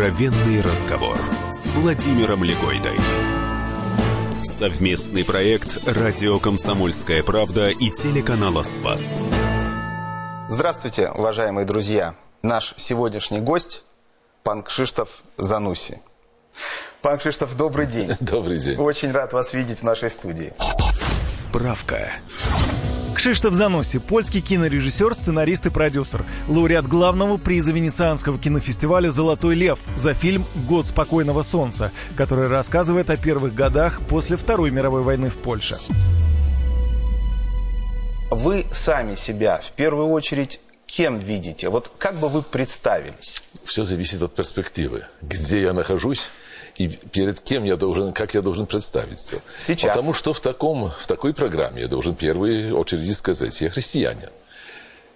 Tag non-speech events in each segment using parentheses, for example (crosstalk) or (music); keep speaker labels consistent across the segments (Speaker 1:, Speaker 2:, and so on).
Speaker 1: Откровенный разговор с Владимиром Легойдой. Совместный проект «Радио Комсомольская правда» и телеканала «Спас».
Speaker 2: Здравствуйте, уважаемые друзья. Наш сегодняшний гость – пан Кшиштоф Зануси. Пан Кшиштоф, добрый день. (laughs)
Speaker 3: Добрый день.
Speaker 2: Очень рад вас видеть в нашей студии.
Speaker 1: Справка.
Speaker 4: Кшиштоф Заноси, польский кинорежиссер, сценарист и продюсер, лауреат главного приза Венецианского кинофестиваля «Золотой лев» за фильм «Год спокойного солнца», который рассказывает о первых годах после Второй мировой войны в Польше.
Speaker 2: Вы сами себя в первую очередь кем видите? Вот как бы вы представились?
Speaker 3: Все зависит от перспективы. Где я нахожусь и перед кем я должен, как я должен представиться.
Speaker 2: Сейчас.
Speaker 3: Потому что в, таком, в такой программе я должен в первую очередь сказать, я христианин.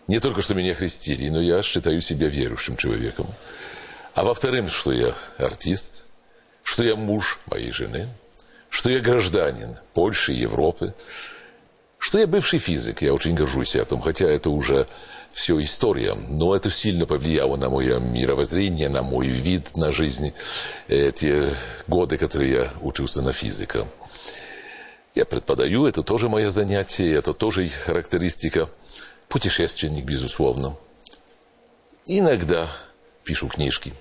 Speaker 3: Не только что меня христили, но я считаю себя верующим человеком. А во-вторых, что я артист, что я муж моей жены, что я гражданин Польши, Европы, что я бывший физик, я очень горжусь этим, хотя это уже все история, но это сильно повлияло на мое мировоззрение, на мой вид на жизнь, эти годы, которые я учился на физика. Я преподаю, это тоже мое занятие, это тоже характеристика. Путешественник, безусловно. Иногда пишу книжки.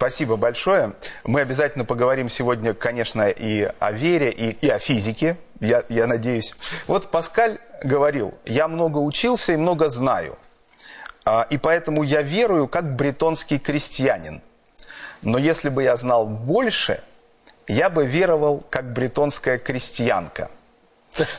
Speaker 2: Спасибо большое. Мы обязательно поговорим сегодня, конечно, и о вере, и, и о физике, я, я надеюсь. Вот Паскаль говорил, я много учился и много знаю. А, и поэтому я верую как бретонский крестьянин. Но если бы я знал больше, я бы веровал как бретонская крестьянка.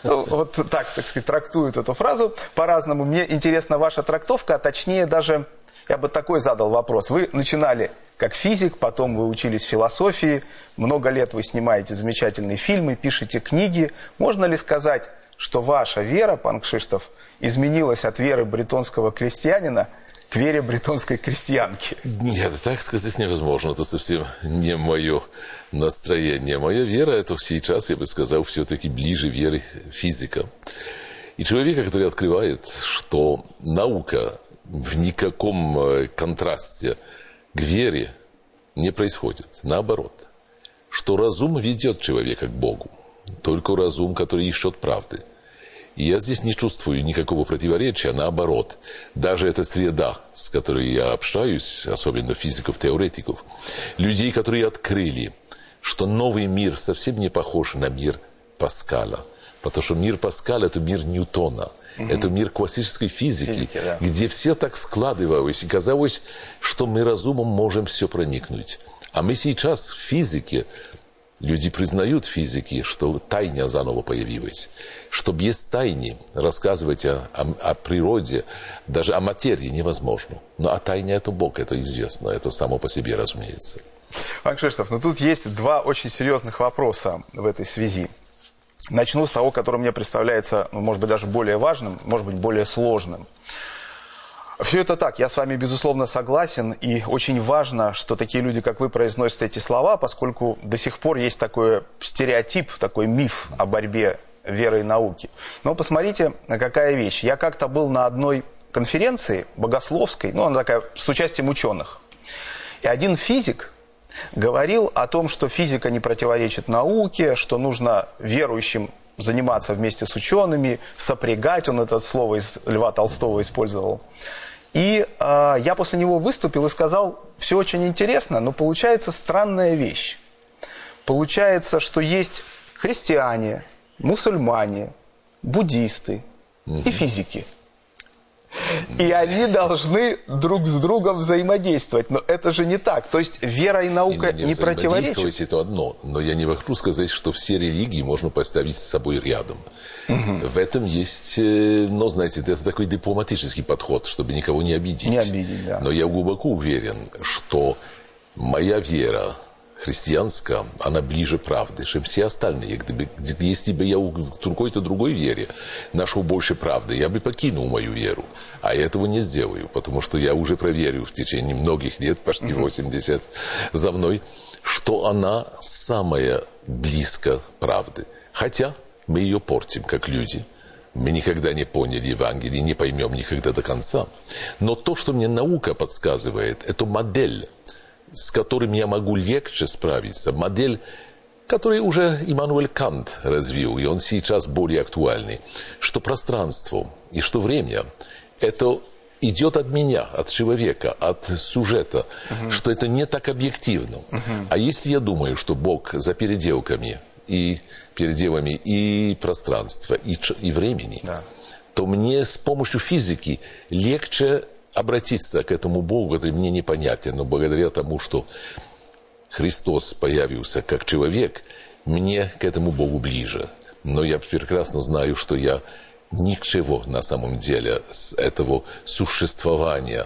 Speaker 2: Ну, вот так, так сказать, трактуют эту фразу по-разному. Мне интересна ваша трактовка, а точнее даже, я бы такой задал вопрос. Вы начинали как физик, потом вы учились философии, много лет вы снимаете замечательные фильмы, пишете книги. Можно ли сказать, что ваша вера, пан Кшиштов, изменилась от веры бретонского крестьянина к вере бретонской крестьянки?
Speaker 3: Нет, так сказать невозможно. Это совсем не мое настроение. Моя вера, это сейчас, я бы сказал, все-таки ближе веры физика. И человека, который открывает, что наука в никаком э, контрасте к вере не происходит. Наоборот. Что разум ведет человека к Богу. Только разум, который ищет правды. И я здесь не чувствую никакого противоречия, наоборот. Даже эта среда, с которой я общаюсь, особенно физиков, теоретиков, людей, которые открыли, что новый мир совсем не похож на мир Паскаля. Потому что мир Паскаля – это мир Ньютона. Угу. Это мир классической физики, Физики, да. где все так складывалось, и казалось, что мы разумом можем все проникнуть. А мы сейчас в физике Люди признают физики, что тайна заново появилась. Что без тайны рассказывать о, о, о природе, даже о материи невозможно. Но о тайне это Бог, это известно, это само по себе разумеется.
Speaker 2: Пан Кшиштоф, но тут есть два очень серьезных вопроса в этой связи. Начну с того, который мне представляется, ну, может быть, даже более важным, может быть, более сложным. Все это так, я с вами безусловно согласен, и очень важно, что такие люди, как вы, произносят эти слова, поскольку до сих пор есть такой стереотип, такой миф о борьбе веры и науки. Но посмотрите, какая вещь. Я как-то был на одной конференции богословской, ну, она такая, с участием ученых. И один физик говорил о том, что физика не противоречит науке, что нужно верующим заниматься вместе с учеными, сопрягать, он это слово из Льва Толстого использовал. И э, я после него выступил и сказал, все очень интересно, но получается странная вещь. Получается, что есть христиане, мусульмане, буддисты и физики – и они должны друг с другом взаимодействовать. Но это же не так. То есть вера и наука не, не, не противоречат.
Speaker 3: это одно. Но я не могу сказать, что все религии можно поставить с собой рядом. Угу. В этом есть, ну, знаете, это такой дипломатический подход, чтобы никого не обидеть.
Speaker 2: Не обидеть, да.
Speaker 3: Но я глубоко уверен, что моя вера христианская, она ближе правды, чем все остальные. Если бы я в какой-то другой вере нашел больше правды, я бы покинул мою веру. А я этого не сделаю, потому что я уже проверил в течение многих лет, почти 80 за мной, что она самая близко правды. Хотя мы ее портим, как люди. Мы никогда не поняли Евангелие, не поймем никогда до конца. Но то, что мне наука подсказывает, это модель с которым я могу легче справиться, модель, которую уже Иммануэль Кант развил, и он сейчас более актуальный, что пространство и что время – это идет от меня, от человека, от сюжета, угу. что это не так объективно. Угу. А если я думаю, что Бог за переделками и переделами и пространства, и, и времени, да. то мне с помощью физики легче обратиться к этому Богу, который мне непонятен, но благодаря тому, что Христос появился как человек, мне к этому Богу ближе. Но я прекрасно знаю, что я ничего на самом деле с этого существования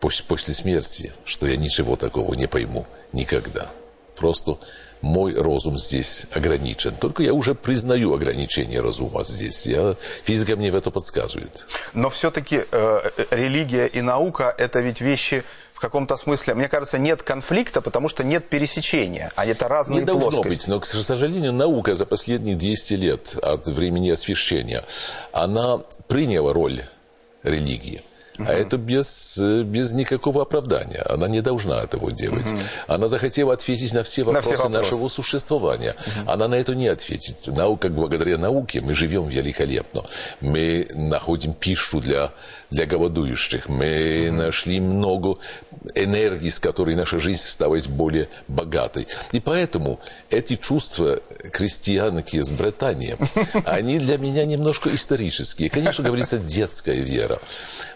Speaker 3: после смерти, что я ничего такого не пойму никогда. Просто мой разум здесь ограничен. Только я уже признаю ограничение разума здесь. Я, физика мне в это подсказывает.
Speaker 2: Но все-таки э, религия и наука – это ведь вещи в каком-то смысле, мне кажется, нет конфликта, потому что нет пересечения, а это разные
Speaker 3: Не должно
Speaker 2: плоскости.
Speaker 3: быть, но, к сожалению, наука за последние 200 лет от времени освещения, она приняла роль религии. А это без, без никакого оправдания. Она не должна этого делать. Угу. Она захотела ответить на все вопросы, на все вопросы. нашего существования. Угу. Она на это не ответит. Наука, благодаря науке мы живем великолепно. Мы находим пищу для, для голодующих. Мы нашли много энергии, с которой наша жизнь стала более богатой. И поэтому эти чувства крестьянки из Британии, (laughs) они для меня немножко исторические. Конечно, говорится, детская вера.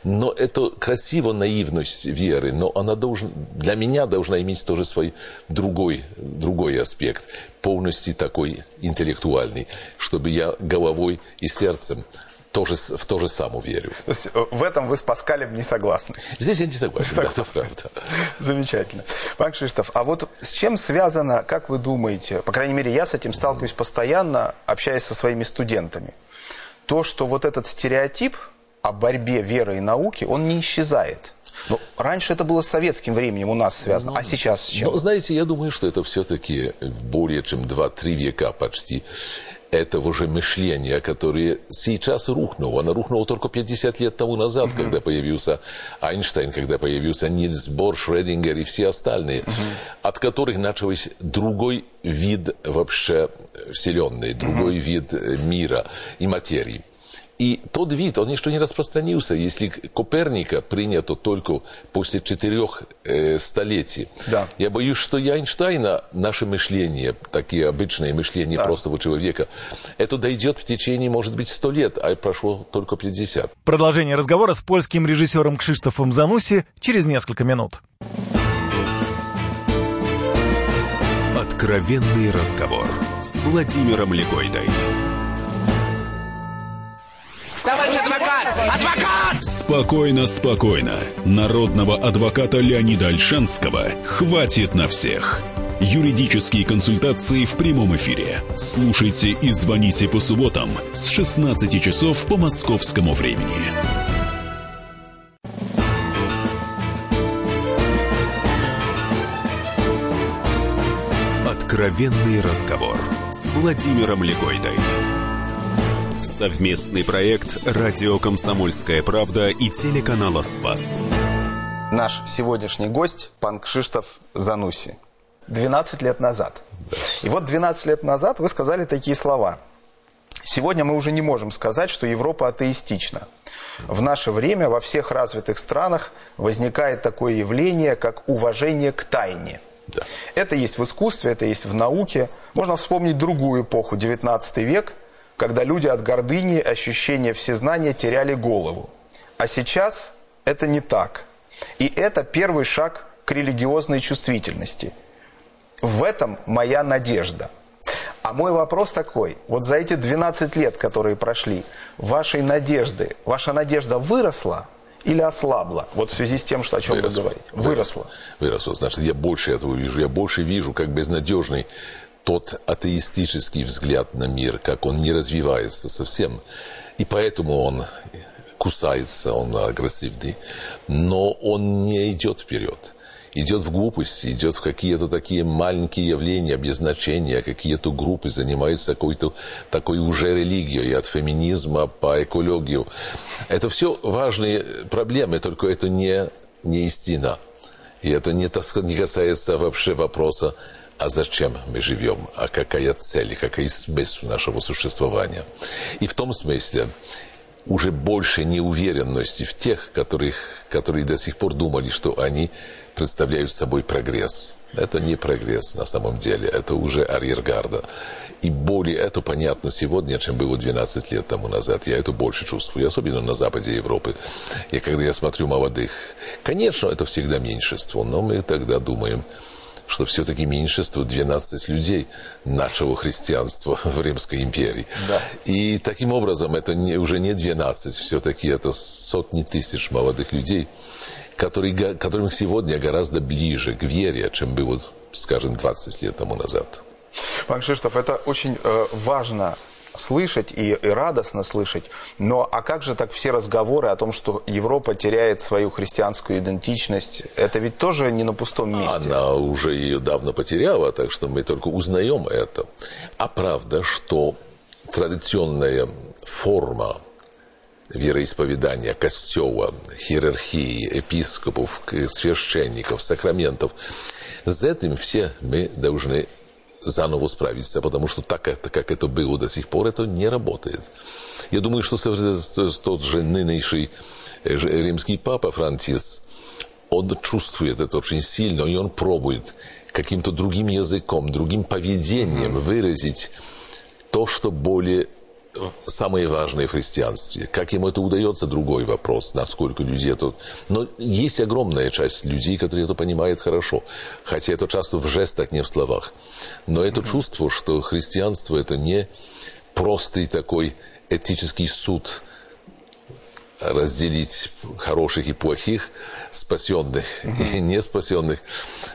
Speaker 3: Но это красиво наивность веры, но она должен, для меня должна иметь тоже свой другой, другой аспект, полностью такой интеллектуальный, чтобы я головой и сердцем тоже, в то же самое верю.
Speaker 2: То есть э, в этом вы с Паскалем не согласны?
Speaker 3: Здесь я не согласен, да, это правда. (laughs)
Speaker 2: Замечательно. Пан Кшиштоф, а вот с чем связано, как вы думаете, по крайней мере, я с этим сталкиваюсь постоянно, общаясь со своими студентами, то, что вот этот стереотип о борьбе веры и науки, он не исчезает. Но раньше это было с советским временем у нас связано, ну, а сейчас с чем?
Speaker 3: Ну, знаете, я думаю, что это все-таки более чем 2-3 века почти этого же мышления, которое сейчас рухнуло. Оно рухнуло только 50 лет тому назад, uh-huh. когда появился Эйнштейн, когда появился Нильс Бор, Шредингер и все остальные, uh-huh. от которых начался другой вид вообще Вселенной, другой uh-huh. вид мира и материи. И тот вид, он еще не распространился. Если Коперника принято только после четырех э, столетий, да. я боюсь, что и Эйнштейна наше мышление, такие обычные мышления да. простого человека, это дойдет в течение, может быть, сто лет, а прошло только 50.
Speaker 4: Продолжение разговора с польским режиссером Кшиштофом Зануси через несколько минут.
Speaker 1: Откровенный разговор с Владимиром Легойдой.
Speaker 5: Товарищ адвокат! Адвокат!
Speaker 1: Спокойно, спокойно. Народного адвоката Леонида Альшанского хватит на всех. Юридические консультации в прямом эфире. Слушайте и звоните по субботам с 16 часов по московскому времени. Откровенный разговор с Владимиром Легойдой. Совместный проект «Радио Комсомольская правда» и телеканала «Спас».
Speaker 2: Наш сегодняшний гость – пан Кшиштоф Зануси. 12 лет назад. И вот 12 лет назад вы сказали такие слова. Сегодня мы уже не можем сказать, что Европа атеистична. В наше время во всех развитых странах возникает такое явление, как уважение к тайне. Да. Это есть в искусстве, это есть в науке. Можно вспомнить другую эпоху, 19 век – когда люди от гордыни, ощущения всезнания теряли голову. А сейчас это не так. И это первый шаг к религиозной чувствительности. В этом моя надежда. А мой вопрос такой. Вот за эти 12 лет, которые прошли, вашей надежды, ваша надежда выросла или ослабла? Вот в связи с тем, что, о чем выросла. вы говорите.
Speaker 3: Выросла. Выросла. Значит, я больше этого вижу. Я больше вижу, как безнадежный тот атеистический взгляд на мир, как он не развивается совсем. И поэтому он кусается, он агрессивный, но он не идет вперед. Идет в глупость, идет в какие-то такие маленькие явления без значения, какие-то группы занимаются какой-то такой уже религией, от феминизма по экологию. Это все важные проблемы, только это не, не истина. И это не, не касается вообще вопроса, а зачем мы живем, а какая цель, какая смысл нашего существования. И в том смысле уже больше неуверенности в тех, которых, которые до сих пор думали, что они представляют собой прогресс. Это не прогресс на самом деле, это уже арьергарда. И более это понятно сегодня, чем было 12 лет тому назад. Я это больше чувствую, особенно на западе Европы. И когда я смотрю молодых, конечно, это всегда меньшинство, но мы тогда думаем, что все-таки меньшинство 12 людей нашего христианства (laughs) в Римской империи. Да. И таким образом это не, уже не 12, все-таки это сотни тысяч молодых людей, которые, которым сегодня гораздо ближе к вере, чем было, скажем, 20 лет тому назад.
Speaker 2: Пан Кшиштоф, это очень э, важно слышать и, и радостно слышать. Но а как же так все разговоры о том, что Европа теряет свою христианскую идентичность? Это ведь тоже не на пустом месте.
Speaker 3: Она уже ее давно потеряла, так что мы только узнаем это. А правда, что традиционная форма вероисповедания, костела, иерархии, епископов, священников, сакраментов, с этим все мы должны заново справиться, потому что так, это, как это было до сих пор, это не работает. Я думаю, что тот же нынешний э, римский папа Франциск, он чувствует это очень сильно, и он пробует каким-то другим языком, другим поведением выразить то, что более самое важное в христианстве. Как ему это удается, другой вопрос, насколько людей это... Но есть огромная часть людей, которые это понимают хорошо. Хотя это часто в жестах, не в словах. Но это чувство, что христианство это не простый такой этический суд, разделить хороших и плохих, спасенных и не спасенных,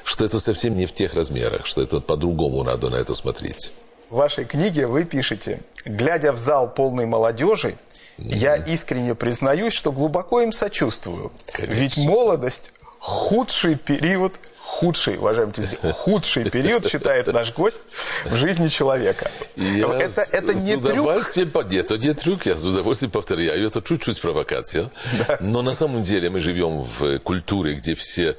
Speaker 3: что это совсем не в тех размерах, что это по-другому надо на это смотреть.
Speaker 2: В вашей книге вы пишете, глядя в зал полной молодежи, я искренне признаюсь, что глубоко им сочувствую. Конечно. Ведь молодость – худший период, худший, уважаемые (laughs) худший период, считает наш гость, в жизни человека.
Speaker 3: Я это, это не удовольствием, трюк? Нет, это не трюк, я с удовольствием повторяю, это чуть-чуть провокация. Да. Но на самом деле мы живем в культуре, где все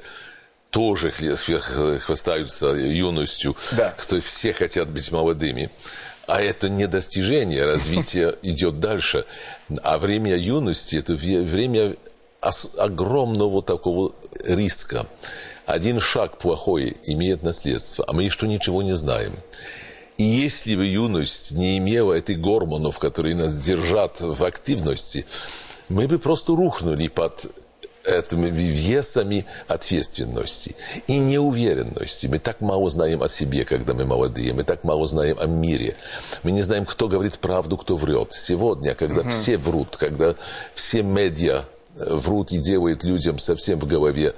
Speaker 3: тоже хвастаются юностью, да. кто все хотят быть молодыми. А это не достижение, развитие (laughs) идет дальше. А время юности – это время огромного такого риска. Один шаг плохой имеет наследство, а мы еще ничего не знаем. И если бы юность не имела этих гормонов, которые нас держат в активности, мы бы просто рухнули под этими весами ответственности и неуверенности. Мы так мало знаем о себе, когда мы молодые, мы так мало знаем о мире. Мы не знаем, кто говорит правду, кто врет. Сегодня, когда угу. все врут, когда все медиа врут и делают людям совсем в голове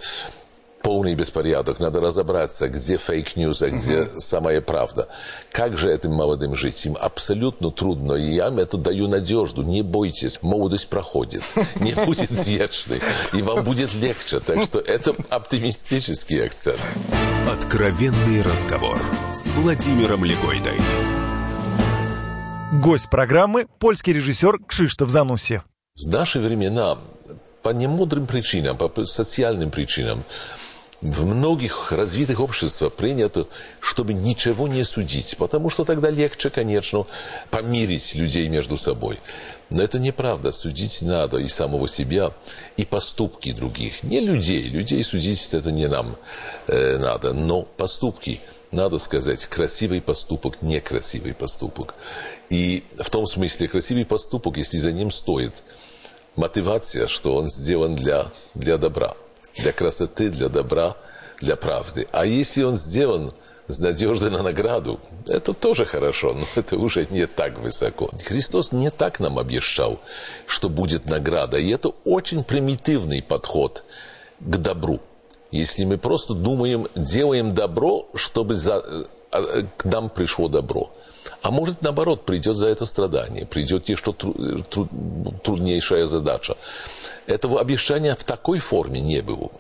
Speaker 3: полный беспорядок, надо разобраться, где fake news, а где угу. самая правда. Как же этим молодым жить? Им абсолютно трудно. И я им это даю надежду. Не бойтесь, молодость проходит, не (laughs) будет вечной, и вам будет легче. Так что это оптимистический акцент.
Speaker 1: Откровенный разговор с Владимиром Легойдой.
Speaker 4: Гость программы – польский режиссер Кшиштоф Зануси.
Speaker 3: В наши времена по немудрым причинам, по социальным причинам, в многих развитых обществах принято, чтобы ничего не судить, потому что тогда легче, конечно, помирить людей между собой. Но это неправда. Судить надо и самого себя, и поступки других. Не людей. Людей судить это не нам э, надо, но поступки. Надо сказать, красивый поступок, некрасивый поступок. И в том смысле, красивый поступок, если за ним стоит мотивация, что он сделан для, для добра для красоты, для добра, для правды. А если он сделан с надеждой на награду, это тоже хорошо, но (laughs) это уже не так высоко. Христос не так нам обещал, что будет награда. И это очень примитивный подход к добру. Если мы просто думаем, делаем добро, чтобы за, э, а, к нам пришло добро. А может, наоборот, придет за это страдание, придет еще тру, тру, труднейшая задача. Этого обещания в такой форме не было.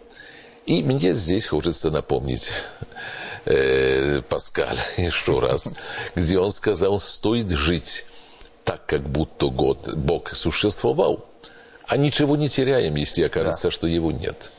Speaker 3: И мне здесь хочется напомнить э, Паскаль (laughs) еще раз, где он сказал, стоит жить так, как будто год Бог существовал, а ничего не теряем, если окажется, да. что его нет.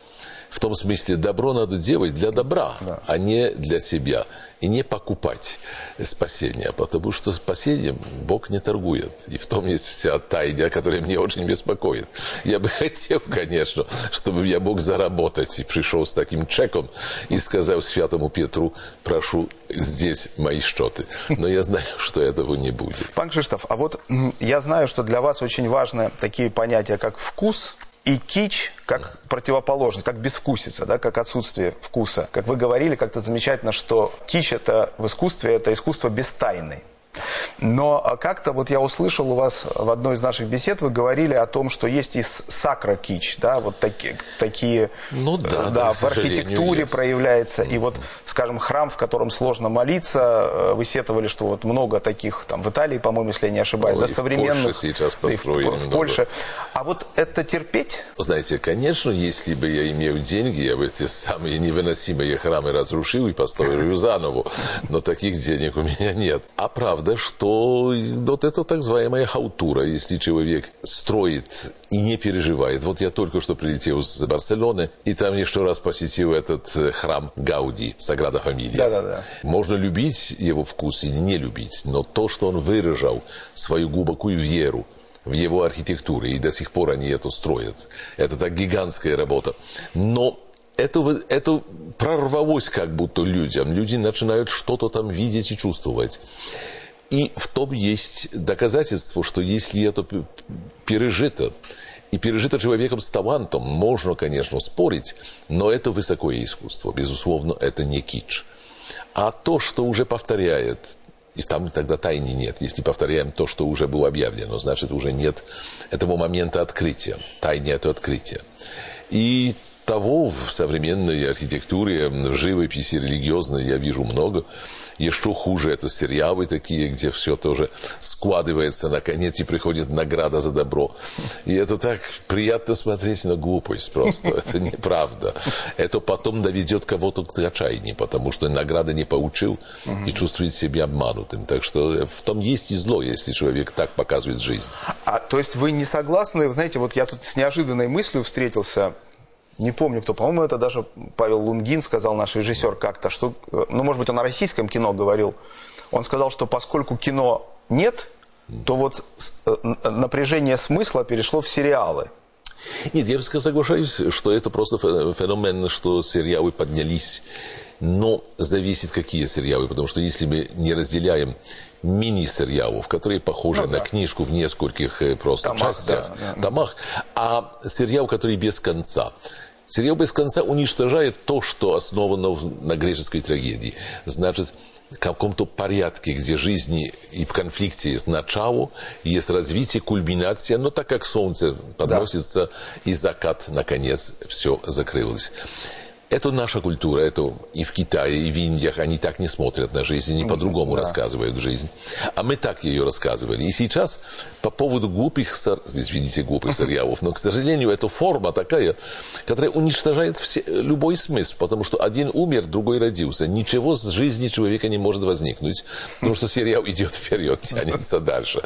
Speaker 3: В том смысле, добро надо делать для добра, да. а не для себя. И не покупать спасение, потому что спасением Бог не торгует. И в том есть вся тайна, которая меня очень беспокоит. Я бы (laughs) хотел, конечно, чтобы я мог заработать и пришел с таким чеком и сказал Святому Петру, прошу, здесь мои счеты. Но я знаю, (laughs) что этого не будет.
Speaker 2: Пан Кшиштоф, а вот я знаю, что для вас очень важны такие понятия, как вкус и кич как противоположность, как безвкусица, да, как отсутствие вкуса. Как вы говорили как-то замечательно, что кич это в искусстве, это искусство без тайны. Но а, как-то вот я услышал у вас в одной из наших бесед, вы говорили о том, что есть и сакро-кич, да, вот такие, такие
Speaker 3: ну, да,
Speaker 2: да, да, в архитектуре есть. проявляется. И вот, скажем, храм, в котором сложно молиться, э, вы сетовали, что вот много таких, там, в Италии, по-моему, если я не ошибаюсь, ну, да, современных.
Speaker 3: В сейчас построили
Speaker 2: в, в Польше. А вот это терпеть?
Speaker 3: Знаете, конечно, если бы я имел деньги, я бы эти самые невыносимые храмы разрушил и построил заново. Но таких денег у меня нет. А правда, что вот это так называемая хаутура, если человек строит и не переживает. Вот я только что прилетел с Барселоны, и там еще раз посетил этот э, храм Гауди, Саграда Фамилия.
Speaker 2: Да, да, да.
Speaker 3: Можно любить его вкус или не любить, но то, что он выражал свою глубокую веру, в его архитектуре, и до сих пор они это строят. Это так гигантская работа. Но это, это прорвалось как будто людям. Люди начинают что-то там видеть и чувствовать. И в том есть доказательство, что если это пережито, и пережито человеком с талантом, можно, конечно, спорить, но это высокое искусство. Безусловно, это не кич. А то, что уже повторяет, и там тогда тайны нет. Если повторяем то, что уже было объявлено, значит, уже нет этого момента открытия. Тайны – это открытие. И того в современной архитектуре, в живописи религиозной я вижу много. Еще хуже это сериалы такие, где все тоже складывается наконец и приходит награда за добро. И это так приятно смотреть на глупость просто. (laughs) Это неправда. Это потом доведет кого-то к отчаянию, потому что награды не получил и чувствует себя обманутым. Так что в том есть и зло, если человек так показывает жизнь.
Speaker 2: А то есть вы не согласны? Знаете, вот я тут с неожиданной мыслью встретился не помню кто, по-моему, это даже Павел Лунгин сказал, наш режиссер как-то, что, ну, может быть, он о российском кино говорил. Он сказал, что поскольку кино нет, то вот э, напряжение смысла перешло в сериалы.
Speaker 3: Нет, я соглашаюсь, что это просто феномен, что сериалы поднялись. Но зависит, какие сериалы, потому что если мы не разделяем мини-сериалов, которые похожи ну, на да. книжку в нескольких э, просто томах, частях, да, да. томах, а сериал, который без конца. Сериал без конца уничтожает то, что основано на греческой трагедии. Значит, в каком-то порядке, где жизни и в конфликте есть начало, есть развитие, кульминация, но так как солнце подносится да. и закат, наконец, все закрылось. Это наша культура, это и в Китае, и в Индиях они так не смотрят на жизнь, они по-другому да. рассказывают жизнь. А мы так ее рассказывали. И сейчас по поводу глупых, извините, глупых (laughs) сериалов, но, к сожалению, эта форма такая, которая уничтожает все, любой смысл, потому что один умер, другой родился. Ничего с жизни человека не может возникнуть, потому что сериал (laughs) идет вперед, тянется дальше.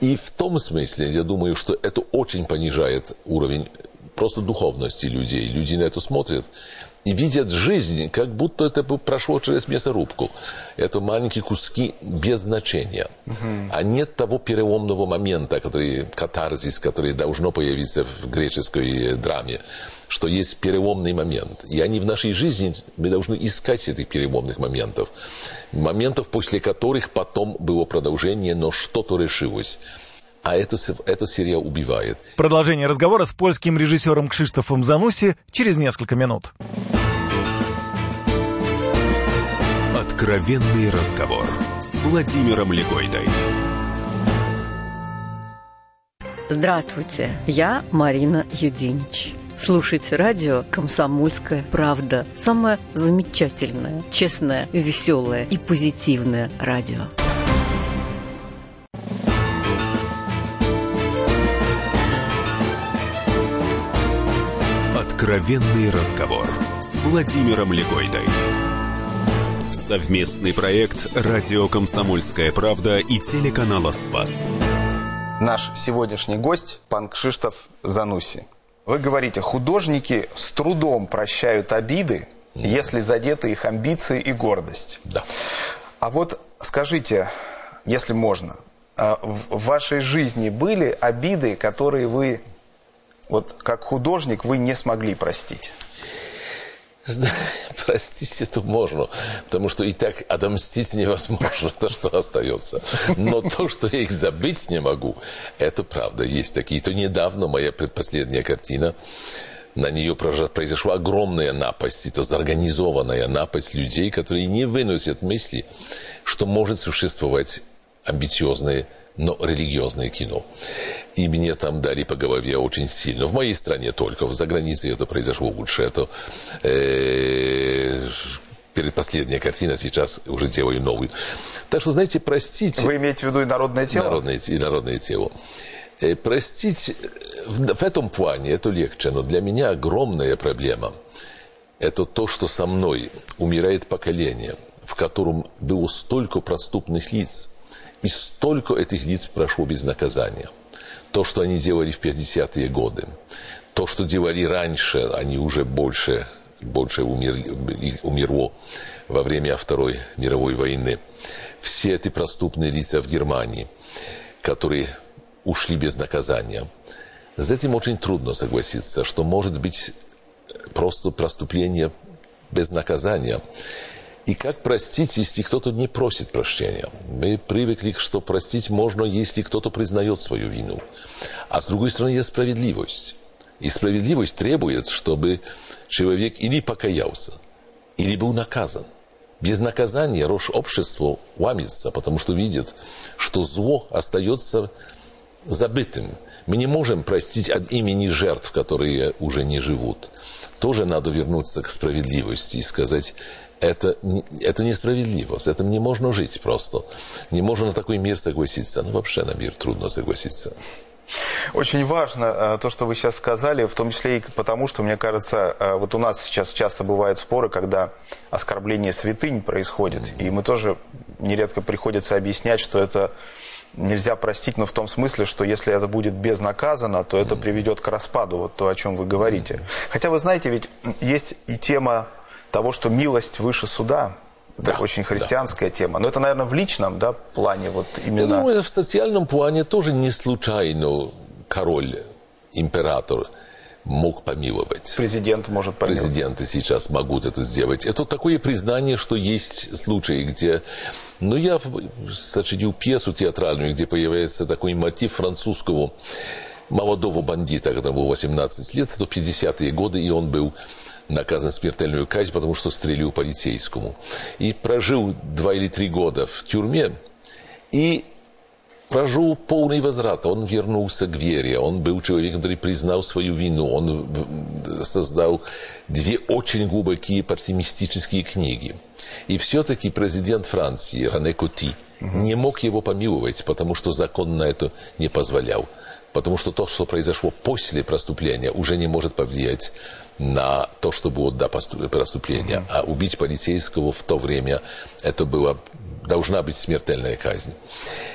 Speaker 3: И в том смысле, я думаю, что это очень понижает уровень просто духовности людей. Люди на это смотрят и видят жизнь, как будто это прошло через мясорубку. Это маленькие куски без значения. Uh-huh. А нет того переломного момента, который, катарзис, который должно появиться в греческой драме, что есть переломный момент. И они в нашей жизни, мы должны искать этих переломных моментов. Моментов, после которых потом было продолжение, но что-то решилось а это, это серия убивает.
Speaker 4: Продолжение разговора с польским режиссером Кшиштофом Зануси через несколько минут.
Speaker 1: Откровенный разговор с Владимиром Легойдой.
Speaker 6: Здравствуйте, я Марина Юдинич. Слушайте радио «Комсомольская правда». Самое замечательное, честное, веселое и позитивное радио.
Speaker 1: Откровенный разговор с Владимиром Легойдой. Совместный проект «Радио Комсомольская правда» и телеканала «Спас».
Speaker 2: Наш сегодняшний гость – пан Кшиштоф Зануси. Вы говорите, художники с трудом прощают обиды, если задеты их амбиции и гордость.
Speaker 3: Да.
Speaker 2: А вот скажите, если можно, а в вашей жизни были обиды, которые вы, вот как художник, вы не смогли простить? (laughs)
Speaker 3: Простить это можно, потому что и так отомстить невозможно, (laughs) то, что остается. Но то, что я их забыть не могу, это правда. Есть такие. То недавно моя предпоследняя картина, на нее произошла огромная напасть, это организованная напасть людей, которые не выносят мысли, что может существовать амбициозное но религиозное кино. И мне там дали по голове очень сильно. В моей стране только, за границей это произошло лучше. Это э, последняя картина, сейчас уже делаю новую. Так что, знаете, простите...
Speaker 2: Вы имеете в виду и народное тело?
Speaker 3: Народное, и народное тело. Э, простить в, в этом плане это легче, но для меня огромная проблема – это то, что со мной умирает поколение, в котором было столько проступных лиц – и столько этих лиц прошло без наказания. То, что они делали в 50-е годы, то, что делали раньше, они уже больше, больше умерли, умерло во время Второй мировой войны. Все эти проступные лица в Германии, которые ушли без наказания. С этим очень трудно согласиться, что может быть просто проступление без наказания. И как простить, если кто-то не просит прощения? Мы привыкли, что простить можно, если кто-то признает свою вину. А с другой стороны, есть справедливость. И справедливость требует, чтобы человек или покаялся, или был наказан. Без наказания рожь общества ломится, потому что видит, что зло остается забытым. Мы не можем простить от имени жертв, которые уже не живут. Тоже надо вернуться к справедливости и сказать, это, это несправедливо. С этим не можно жить просто. Не можно на такой мир согласиться. Ну, вообще на мир трудно согласиться.
Speaker 2: Очень важно э, то, что вы сейчас сказали, в том числе и потому, что, мне кажется, э, вот у нас сейчас часто бывают споры, когда оскорбление святынь происходит, mm-hmm. и мы тоже нередко приходится объяснять, что это нельзя простить, но в том смысле, что если это будет безнаказанно, то это mm-hmm. приведет к распаду, вот то, о чем вы говорите. Mm-hmm. Хотя вы знаете, ведь есть и тема того, что милость выше суда. Это да, очень христианская да. тема. Но это, наверное, в личном да, плане вот именно...
Speaker 3: Думаю, в социальном плане тоже не случайно король, император мог помиловать.
Speaker 2: Президент может помиловать.
Speaker 3: Президенты сейчас могут это сделать. Это такое признание, что есть случаи, где... Ну, я сочинил пьесу театральную, где появляется такой мотив французского молодого бандита, которому было 18 лет, это 50-е годы, и он был наказан смертельную казнь, потому что стрелил полицейскому. И прожил два или три года в тюрьме. И прожил полный возврат. Он вернулся к вере. Он был человеком, который признал свою вину. Он создал две очень глубокие пессимистические книги. И все-таки президент Франции, Рене Коти, не мог его помиловать, потому что закон на это не позволял. Потому что то, что произошло после преступления, уже не может повлиять на то, что было до преступления. А убить полицейского в то время, это было должна быть смертельная казнь.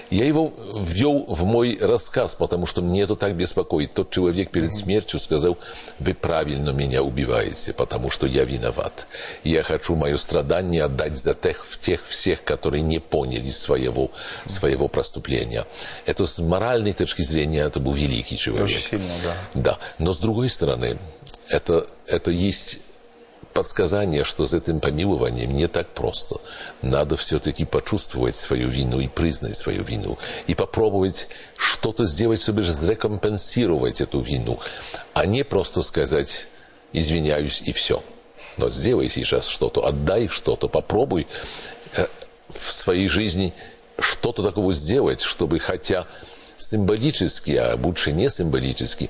Speaker 3: Я его ввел в мой рассказ, потому что мне это так беспокоит. Тот человек перед смертью сказал, вы правильно меня убиваете, потому что я виноват. Я хочу мое страдание отдать за тех, тех всех, которые не поняли своего, своего преступления. Это с моральной точки зрения, это был великий человек.
Speaker 2: Очень сильно, да.
Speaker 3: Да, но с другой стороны, это, это есть подсказание, что с этим помилованием не так просто. Надо все-таки почувствовать свою вину и признать свою вину. И попробовать что-то сделать, чтобы рекомпенсировать эту вину. А не просто сказать «извиняюсь» и все. Но сделай сейчас что-то, отдай что-то, попробуй э, в своей жизни что-то такого сделать, чтобы хотя символически, а лучше не символически,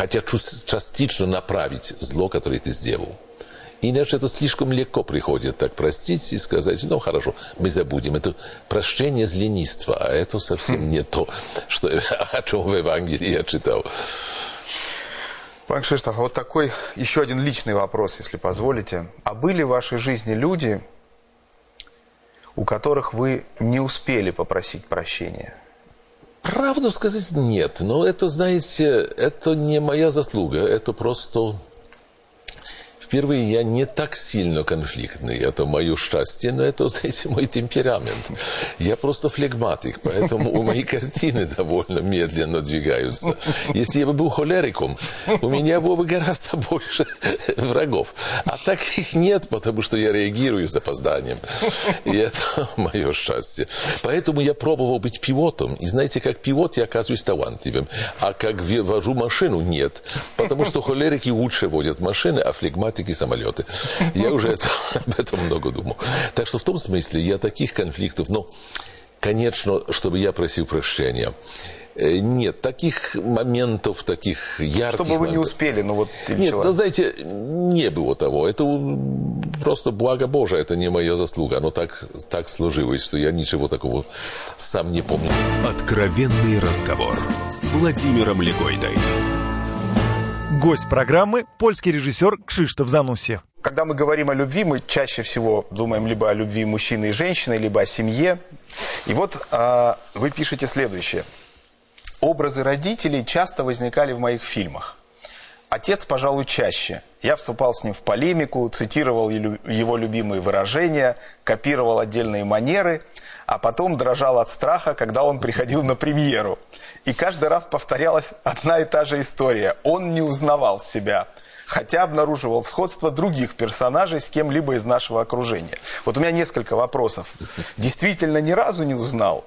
Speaker 3: хотя частично направить зло, которое ты сделал. Иначе это слишком легко приходит так простить и сказать, ну хорошо, мы забудем. Это прощение с ленинства, а это совсем не то, что, (laughs) о чем в Евангелии я читал.
Speaker 2: Пан Кшиштоф, а вот такой еще один личный вопрос, если позволите. А были в вашей жизни люди, у которых вы не успели попросить прощения?
Speaker 3: Правду сказать нет, но это, знаете, это не моя заслуга, это просто Впервые я не так сильно конфликтный, это мое счастье, но это, (laughs) знаете, мой темперамент. Я просто флегматик, поэтому у моей картины довольно медленно двигаются. Если я бы был холериком, у меня было бы гораздо больше врагов. А так их нет, потому что я реагирую с опозданием. И это (laughs) мое счастье. Поэтому я пробовал быть пилотом. И знаете, как пилот я оказываюсь талантливым. А как вожу машину, нет. Потому что холерики лучше водят машины, а флегматики такие самолеты. Я уже это, (laughs) об этом много думал. Так что в том смысле я таких конфликтов, но, конечно, чтобы я просил прощения, э, нет, таких моментов, таких ярких...
Speaker 2: Чтобы вы не успели, ну вот...
Speaker 3: Нет, ну, знаете, не было того. Это просто благо Божие, это не моя заслуга. Оно так, так сложилось, что я ничего такого сам не помню.
Speaker 1: Откровенный разговор с Владимиром Легойдой.
Speaker 4: Гость программы – польский режиссер Кшиштоф Зануси.
Speaker 2: Когда мы говорим о любви, мы чаще всего думаем либо о любви мужчины и женщины, либо о семье. И вот а, вы пишете следующее. Образы родителей часто возникали в моих фильмах. Отец, пожалуй, чаще. Я вступал с ним в полемику, цитировал его любимые выражения, копировал отдельные манеры, а потом дрожал от страха, когда он приходил на премьеру. И каждый раз повторялась одна и та же история. Он не узнавал себя, хотя обнаруживал сходство других персонажей с кем-либо из нашего окружения. Вот у меня несколько вопросов. Действительно ни разу не узнал?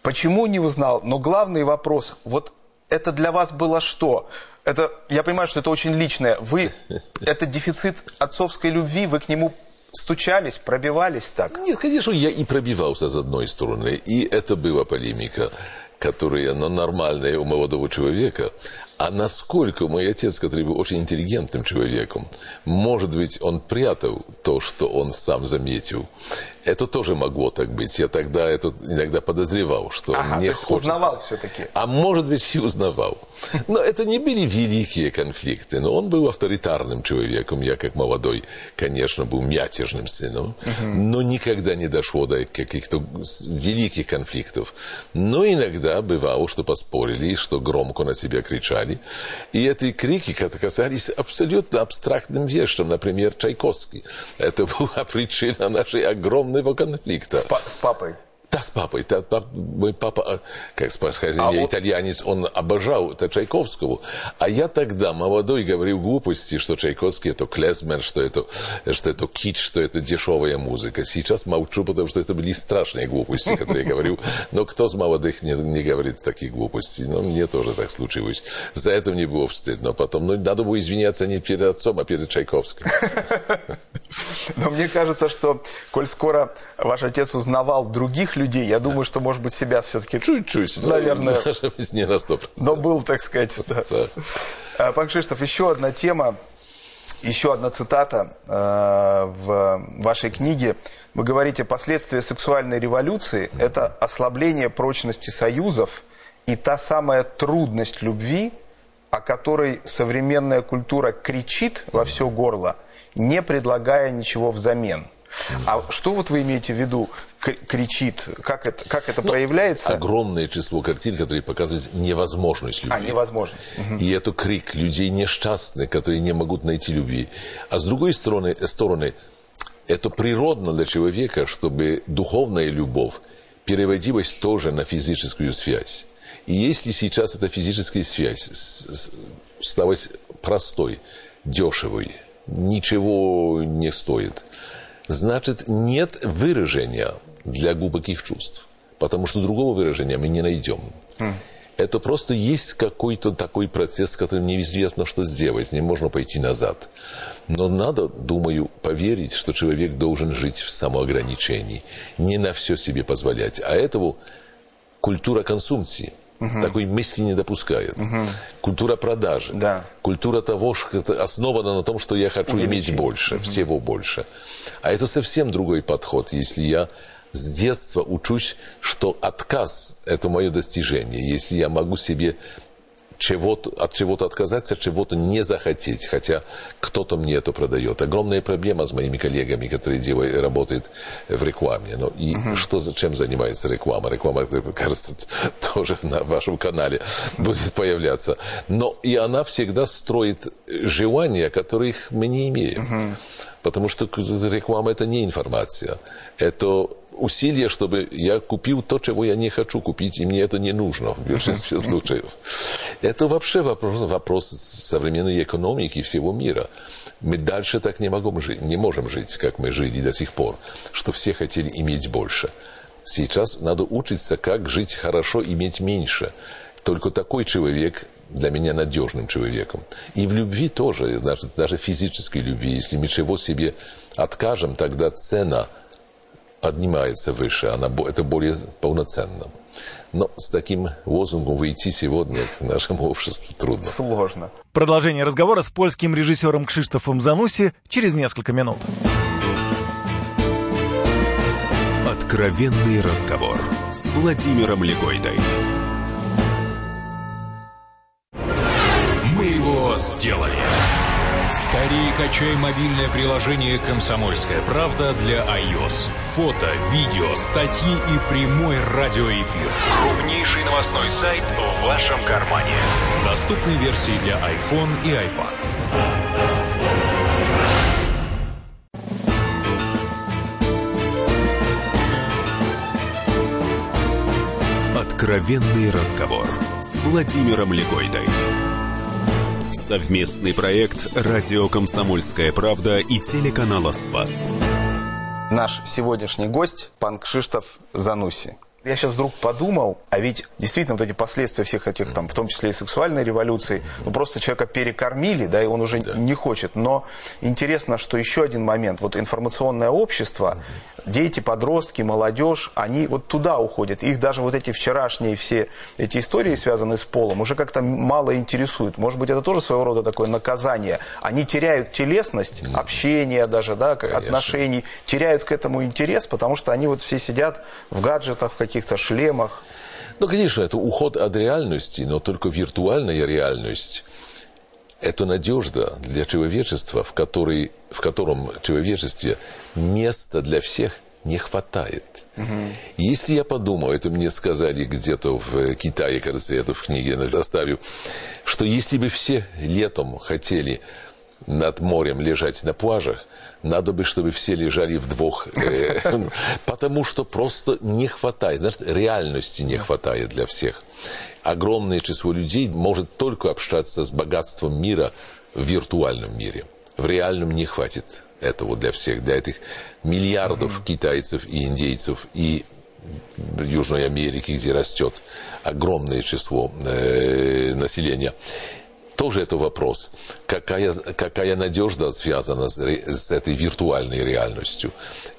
Speaker 2: Почему не узнал? Но главный вопрос, вот это для вас было что? Это, я понимаю, что это очень личное. Вы, это дефицит отцовской любви, вы к нему стучались, пробивались так?
Speaker 3: Нет, конечно, я и пробивался с одной стороны, и это была полемика, которая ну, нормальная у молодого человека, а насколько мой отец, который был очень интеллигентным человеком, может быть, он прятал то, что он сам заметил. Это тоже могло так быть. Я тогда это иногда подозревал, что
Speaker 2: ага,
Speaker 3: он не
Speaker 2: то есть
Speaker 3: хочет.
Speaker 2: узнавал все-таки.
Speaker 3: А может быть, и узнавал. Но это не были великие конфликты. Но он был авторитарным человеком. Я, как молодой, конечно, был мятежным сыном. Но никогда не дошло до каких-то великих конфликтов. Но иногда бывало, что поспорили, что громко на себя кричали кричали. И эти крики касались абсолютно абстрактным вещам, например, Чайковский. Это (laughs) была причина нашей огромного конфликта.
Speaker 2: С, па с папой?
Speaker 3: Да, с папой. Да, пап, мой папа, а, как сказать, а вот... итальянец, он обожал это Чайковского. А я тогда, молодой, говорил глупости, что Чайковский это клезмер, что это, что это кич, что это дешевая музыка. Сейчас молчу, потому что это были страшные глупости, которые я говорил. Но кто из молодых не, не говорит таких глупостей? Но мне тоже так случилось. За это мне было стыдно. Потом, ну, надо было извиняться не перед отцом, а перед Чайковским.
Speaker 2: Но мне кажется, что, коль скоро ваш отец узнавал других людей, я думаю, что, может быть, себя все-таки...
Speaker 3: Чуть-чуть.
Speaker 2: Наверное.
Speaker 3: Ну, не на 100%.
Speaker 2: Но был, так сказать, да. да. Пан Кшиштоф, еще одна тема, еще одна цитата э, в вашей книге. Вы говорите, последствия сексуальной революции – это ослабление прочности союзов и та самая трудность любви, о которой современная культура кричит во все горло – не предлагая ничего взамен. А что вот вы имеете в виду, кричит, как это, как это ну, проявляется?
Speaker 3: Огромное число картин, которые показывают невозможность любви.
Speaker 2: А, невозможность.
Speaker 3: И это крик людей несчастных, которые не могут найти любви. А с другой стороны, стороны это природно для человека, чтобы духовная любовь переводилась тоже на физическую связь. И если сейчас эта физическая связь стала простой, дешевой, ничего не стоит. Значит, нет выражения для глубоких чувств. Потому что другого выражения мы не найдем. Mm. Это просто есть какой-то такой процесс, с которым неизвестно, что сделать. Не можно пойти назад. Но надо, думаю, поверить, что человек должен жить в самоограничении. Не на все себе позволять. А этого культура консумции – Угу. Такой мысли не допускает. Угу. Культура продажи.
Speaker 2: Да.
Speaker 3: Культура того, что основана на том, что я хочу Увеличить. иметь больше, угу. всего больше. А это совсем другой подход, если я с детства учусь, что отказ – это мое достижение. Если я могу себе чего-то, от чего-то отказаться, чего-то не захотеть, хотя кто-то мне это продает. Огромная проблема с моими коллегами, которые делают, работают в рекламе. Ну, и uh-huh. что, чем занимается реклама? Реклама, кажется, (laughs) тоже на вашем канале будет появляться. Но и она всегда строит желания, которых мы не имеем. Uh-huh. Потому что реклама – это не информация. Это усилия, чтобы я купил то, чего я не хочу купить, и мне это не нужно в большинстве случаев. Это вообще вопрос, вопрос современной экономики всего мира. Мы дальше так не, можем жить, не можем жить, как мы жили до сих пор, что все хотели иметь больше. Сейчас надо учиться, как жить хорошо, иметь меньше. Только такой человек для меня надежным человеком. И в любви тоже, даже, даже физической любви. Если мы чего себе откажем, тогда цена – поднимается выше, она, это более полноценно. Но с таким лозунгом выйти сегодня (laughs) к нашему обществу трудно.
Speaker 2: Сложно.
Speaker 4: Продолжение разговора с польским режиссером Кшиштофом Зануси через несколько минут.
Speaker 1: Откровенный разговор с Владимиром Легойдой.
Speaker 7: Мы его сделали. Скорее качай мобильное приложение «Комсомольская правда» для iOS. Фото, видео, статьи и прямой радиоэфир. Крупнейший новостной сайт в вашем кармане. Доступны версии для iPhone и iPad.
Speaker 1: Откровенный разговор с Владимиром Легойдой. Совместный проект «Радио Комсомольская правда» и телеканала «Спас».
Speaker 2: Наш сегодняшний гость – пан Кшиштов Зануси. Я сейчас вдруг подумал, а ведь действительно вот эти последствия всех этих, там, в том числе и сексуальной революции, ну просто человека перекормили, да, и он уже да. не хочет. Но интересно, что еще один момент, вот информационное общество, дети, подростки, молодежь, они вот туда уходят. Их даже вот эти вчерашние все эти истории, связанные с полом, уже как-то мало интересуют. Может быть, это тоже своего рода такое наказание. Они теряют телесность, общения даже, да, Конечно. отношений, теряют к этому интерес, потому что они вот все сидят в гаджетах, в каких каких-то шлемах.
Speaker 3: Ну, конечно, это уход от реальности, но только виртуальная реальность – это надежда для человечества, в, которой, в котором человечестве места для всех не хватает. Угу. Если я подумаю, это мне сказали где-то в Китае, кажется, я это в книге оставлю, что если бы все летом хотели над морем лежать на пляжах, надо бы, чтобы все лежали в двух, э, (laughs) потому что просто не хватает, знаешь, реальности не хватает для всех. Огромное число людей может только общаться с богатством мира в виртуальном мире. В реальном не хватит этого для всех, для этих миллиардов китайцев и индейцев и Южной Америки, где растет огромное число э, населения тоже это вопрос, какая, какая надежда связана с, с этой виртуальной реальностью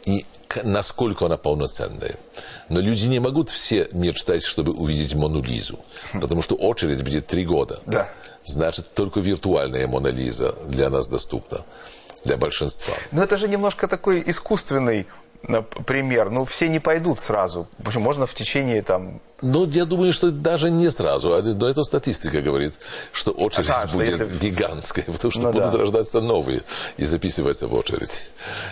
Speaker 3: и насколько она полноценная. Но люди не могут все мечтать, чтобы увидеть Мону Лизу, потому что очередь будет три года.
Speaker 2: Да.
Speaker 3: Значит, только виртуальная Мона Лиза для нас доступна, для большинства.
Speaker 2: Но это же немножко такой искусственный например, ну, все не пойдут сразу. Общем, можно в течение там...
Speaker 3: Ну, я думаю, что даже не сразу. А, но это статистика говорит, что очередь а, будет если... гигантская, (laughs) потому что ну, будут да. рождаться новые и записываться в очередь,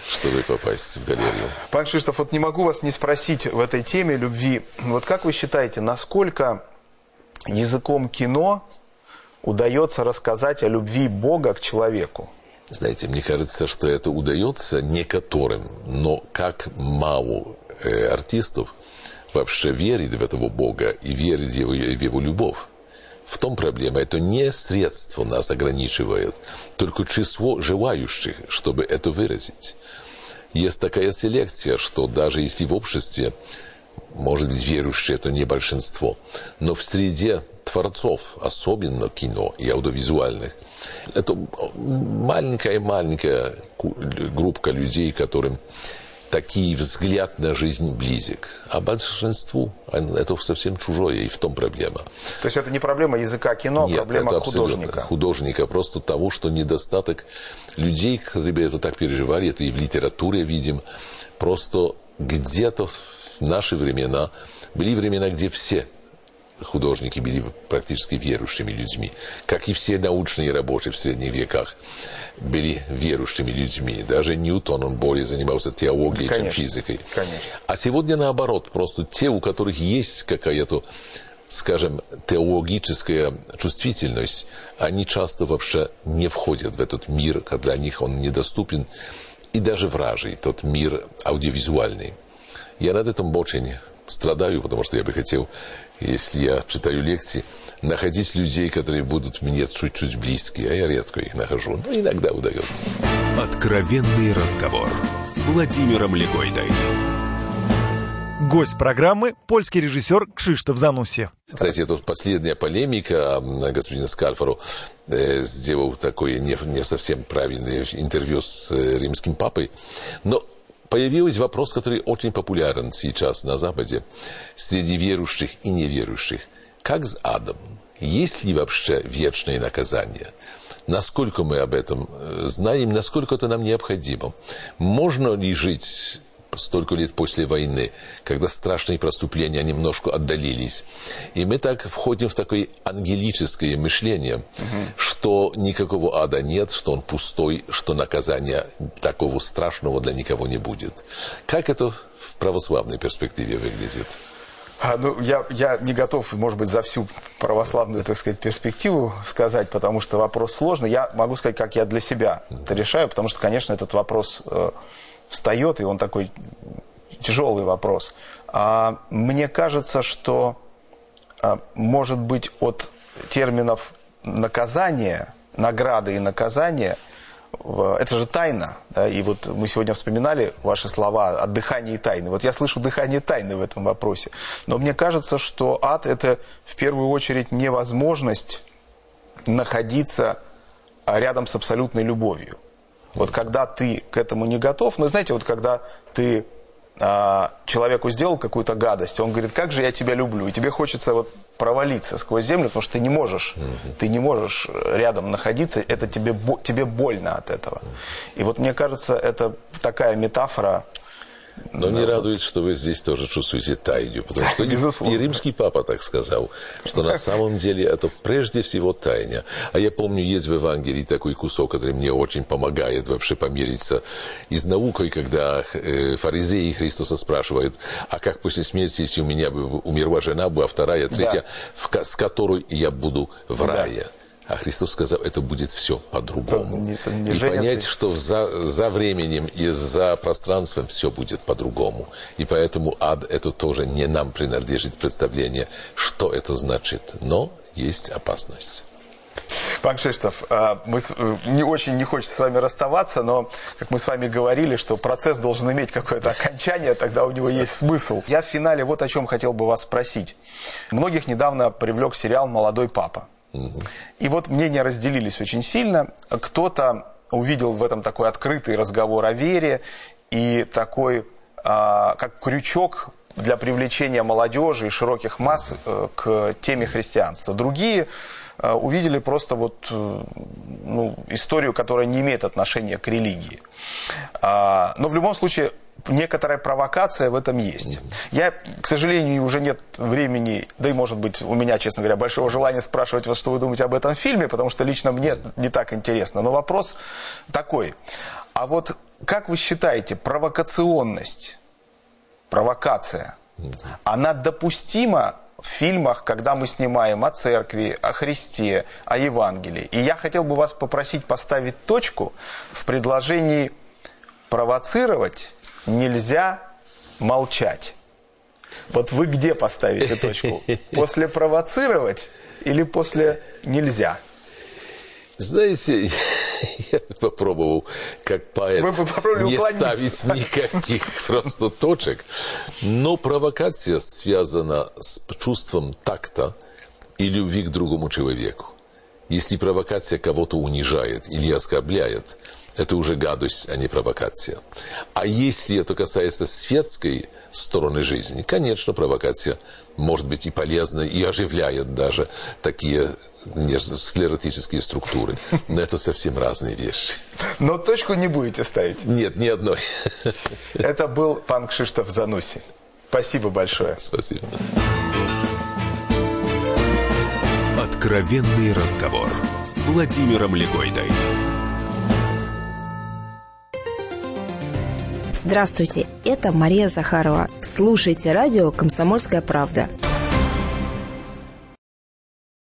Speaker 3: чтобы попасть в галерею.
Speaker 2: Пан Шиштов, вот не могу вас не спросить в этой теме любви. Вот как вы считаете, насколько языком кино удается рассказать о любви Бога к человеку?
Speaker 3: Знаете, мне кажется, что это удается некоторым, но как мало э, артистов вообще верит в этого Бога и верит в его, в его любовь. В том проблема, это не средство нас ограничивает, только число желающих, чтобы это выразить. Есть такая селекция, что даже если в обществе, может быть, верующие это не большинство, но в среде творцов, особенно кино и аудиовизуальных, это маленькая-маленькая группа людей, которым такие взгляд на жизнь близок. А большинству это совсем чужое, и в том проблема.
Speaker 2: То есть это не проблема языка кино, а Нет, проблема это художника?
Speaker 3: художника, просто того, что недостаток людей, которые это так переживали, это и в литературе видим, просто где-то наши времена были времена, где все художники были практически верующими людьми. Как и все научные рабочие в средних веках были верующими людьми. Даже Ньютон, он более занимался теологией,
Speaker 2: Конечно.
Speaker 3: чем физикой.
Speaker 2: Конечно.
Speaker 3: А сегодня наоборот, просто те, у которых есть какая-то скажем, теологическая чувствительность, они часто вообще не входят в этот мир, когда для них он недоступен, и даже вражий, тот мир аудиовизуальный. Я над этим очень страдаю, потому что я бы хотел, если я читаю лекции, находить людей, которые будут мне чуть-чуть близкие, а я редко их нахожу, но иногда удается.
Speaker 1: Откровенный разговор с Владимиром Легойдой.
Speaker 4: Гость программы – польский режиссер Кшиштоф Зануси.
Speaker 3: Кстати, это последняя полемика. Господин Скальфору э, сделал такое не, не совсем правильное интервью с э, римским папой. Но появился вопрос, который очень популярен сейчас на Западе среди верующих и неверующих. Как с адом? Есть ли вообще вечное наказание? Насколько мы об этом э, знаем, насколько это нам необходимо? Можно ли жить столько лет после войны, когда страшные преступления немножко отдалились. И мы так входим в такое ангелическое мышление, угу. что никакого ада нет, что он пустой, что наказания такого страшного для никого не будет. Как это в православной перспективе выглядит?
Speaker 2: А, ну, я, я не готов, может быть, за всю православную, так сказать, перспективу сказать, потому что вопрос сложный. Я могу сказать, как я для себя это решаю, потому что, конечно, этот вопрос э, встает, и он такой тяжелый вопрос. А, мне кажется, что, а, может быть, от терминов наказания, награды и наказания, это же тайна. Да? И вот мы сегодня вспоминали ваши слова о дыхании тайны. Вот я слышу дыхание тайны в этом вопросе. Но мне кажется, что ад – это в первую очередь невозможность находиться рядом с абсолютной любовью. Вот когда ты к этому не готов, ну, знаете, вот когда ты а, человеку сделал какую-то гадость, он говорит, как же я тебя люблю, и тебе хочется вот провалиться сквозь землю, потому что ты не можешь, mm-hmm. ты не можешь рядом находиться, это тебе, тебе больно от этого. Mm-hmm. И вот мне кажется, это такая метафора
Speaker 3: но да. не радует, что вы здесь тоже чувствуете тайну, потому что (laughs) Безусловно. и римский папа так сказал, что на (laughs) самом деле это прежде всего тайна. А я помню, есть в Евангелии такой кусок, который мне очень помогает вообще помириться и с наукой, когда э, фаризеи Христоса спрашивают, а как после смерти, если у меня бы умерла жена, бы, а вторая, третья, да. с которой я буду в рае? Да. А Христос сказал, это будет все по-другому. Не, не и понять, что за, за временем и за пространством все будет по-другому. И поэтому ад это тоже не нам принадлежит представление, что это значит. Но есть опасность.
Speaker 2: Пан Кшиштов, а, мы э, не очень не хочется с вами расставаться, но, как мы с вами говорили, что процесс должен иметь какое-то окончание, тогда у него есть смысл. Я в финале вот о чем хотел бы вас спросить. Многих недавно привлек сериал «Молодой папа». И вот мнения разделились очень сильно. Кто-то увидел в этом такой открытый разговор о вере и такой, а, как крючок для привлечения молодежи и широких масс э, к теме христианства. Другие увидели просто вот э, ну, историю, которая не имеет отношения к религии. А, но в любом случае некоторая провокация в этом есть. Я, к сожалению, уже нет времени, да и, может быть, у меня, честно говоря, большого желания спрашивать вас, что вы думаете об этом фильме, потому что лично мне не так интересно. Но вопрос такой. А вот как вы считаете, провокационность, провокация, она допустима в фильмах, когда мы снимаем о церкви, о Христе, о Евангелии. И я хотел бы вас попросить поставить точку в предложении провоцировать нельзя молчать. Вот вы где поставите точку? (laughs) После провоцировать или после нельзя?
Speaker 3: Знаете, (laughs) я попробовал как поэт не ставить никаких (laughs) просто точек, но провокация связана с чувством такта и любви к другому человеку. Если провокация кого-то унижает или оскорбляет, это уже гадость, а не провокация. А если это касается светской стороны жизни, конечно, провокация может быть и полезна, и оживляет даже такие склеротические структуры. Но это совсем разные вещи.
Speaker 2: Но точку не будете ставить?
Speaker 3: Нет, ни одной.
Speaker 2: Это был пан Кшиштоф Зануси. Спасибо большое.
Speaker 3: Спасибо.
Speaker 1: Откровенный разговор с Владимиром Легойдой.
Speaker 8: Здравствуйте, это Мария Захарова. Слушайте радио «Комсомольская правда».